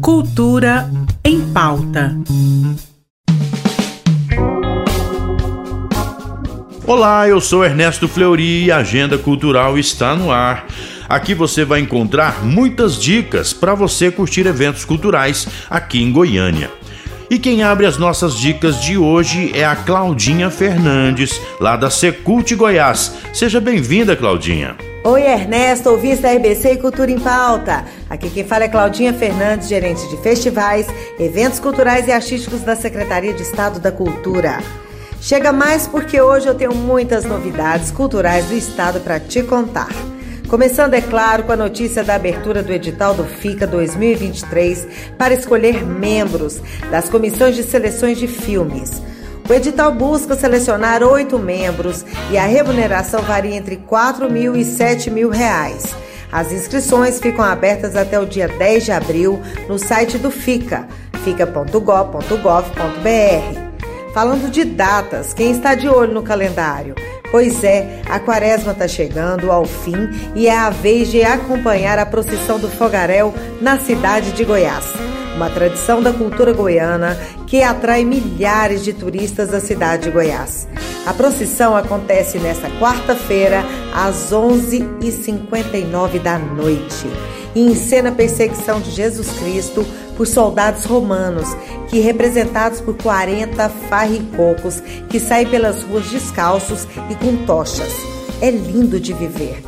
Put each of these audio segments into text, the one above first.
Cultura em pauta. Olá, eu sou Ernesto Fleury e a Agenda Cultural está no ar. Aqui você vai encontrar muitas dicas para você curtir eventos culturais aqui em Goiânia. E quem abre as nossas dicas de hoje é a Claudinha Fernandes, lá da Secult Goiás. Seja bem-vinda, Claudinha. Oi, Ernesto, ouvintes da RBC e Cultura em Pauta. Aqui quem fala é Claudinha Fernandes, gerente de festivais, eventos culturais e artísticos da Secretaria de Estado da Cultura. Chega mais porque hoje eu tenho muitas novidades culturais do estado para te contar. Começando, é claro, com a notícia da abertura do edital do FICA 2023 para escolher membros das comissões de seleções de filmes. O edital busca selecionar oito membros e a remuneração varia entre 4 mil e 7 mil reais. As inscrições ficam abertas até o dia 10 de abril no site do FICA, fica.gov.gov.br. Falando de datas, quem está de olho no calendário? Pois é, a quaresma está chegando ao fim e é a vez de acompanhar a procissão do fogaréu na cidade de Goiás. Uma tradição da cultura goiana que atrai milhares de turistas da cidade de Goiás. A procissão acontece nesta quarta-feira, às 11h59 da noite, e encena a perseguição de Jesus Cristo por soldados romanos, que representados por 40 farricocos que saem pelas ruas descalços e com tochas. É lindo de viver.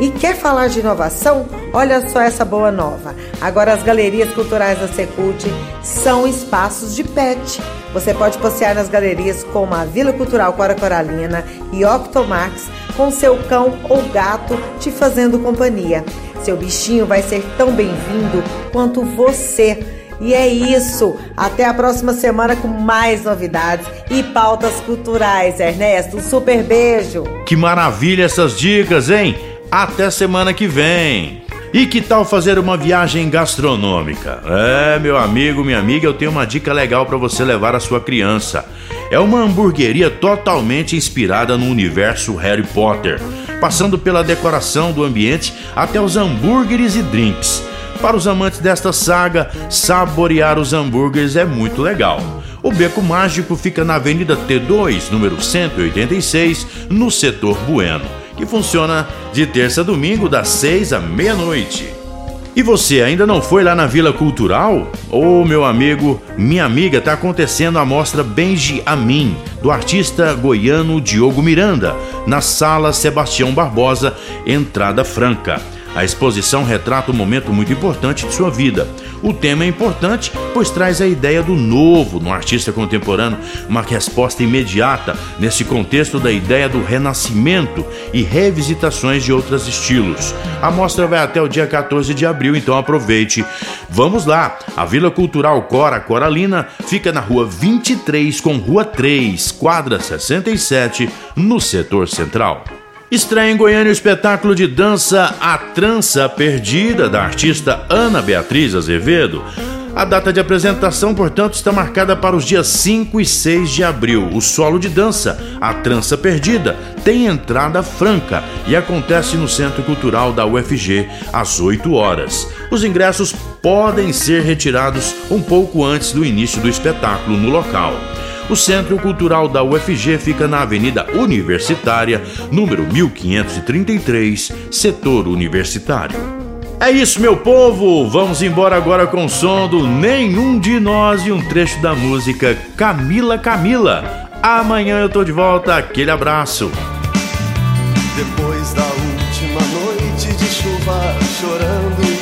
E quer falar de inovação? Olha só essa boa nova. Agora as galerias culturais da Secult são espaços de pet. Você pode passear nas galerias como a Vila Cultural Cora Coralina e Octomax com seu cão ou gato te fazendo companhia. Seu bichinho vai ser tão bem-vindo quanto você. E é isso. Até a próxima semana com mais novidades e pautas culturais, Ernesto. Um super beijo. Que maravilha essas dicas, hein? Até semana que vem. E que tal fazer uma viagem gastronômica? É, meu amigo, minha amiga, eu tenho uma dica legal para você levar a sua criança. É uma hamburgueria totalmente inspirada no universo Harry Potter, passando pela decoração do ambiente até os hambúrgueres e drinks. Para os amantes desta saga, saborear os hambúrgueres é muito legal. O Beco Mágico fica na Avenida T2, número 186, no setor Bueno que funciona de terça a domingo, das 6 à meia-noite. E você ainda não foi lá na Vila Cultural? Ô oh, meu amigo, minha amiga, tá acontecendo a mostra Benji Amin, do artista goiano Diogo Miranda, na sala Sebastião Barbosa, entrada franca. A exposição retrata um momento muito importante de sua vida. O tema é importante, pois traz a ideia do novo no artista contemporâneo, uma resposta imediata nesse contexto da ideia do renascimento e revisitações de outros estilos. A mostra vai até o dia 14 de abril, então aproveite. Vamos lá! A Vila Cultural Cora Coralina fica na rua 23 com rua 3, quadra 67, no setor central. Estreia em Goiânia o espetáculo de dança A Trança Perdida, da artista Ana Beatriz Azevedo. A data de apresentação, portanto, está marcada para os dias 5 e 6 de abril. O solo de dança, A Trança Perdida, tem entrada franca e acontece no Centro Cultural da UFG às 8 horas. Os ingressos podem ser retirados um pouco antes do início do espetáculo no local. O Centro Cultural da UFG fica na Avenida Universitária, número 1533, setor universitário. É isso, meu povo! Vamos embora agora com o som do Nenhum de Nós e um trecho da música Camila Camila. Amanhã eu tô de volta, aquele abraço. Depois da última noite de chuva, chorando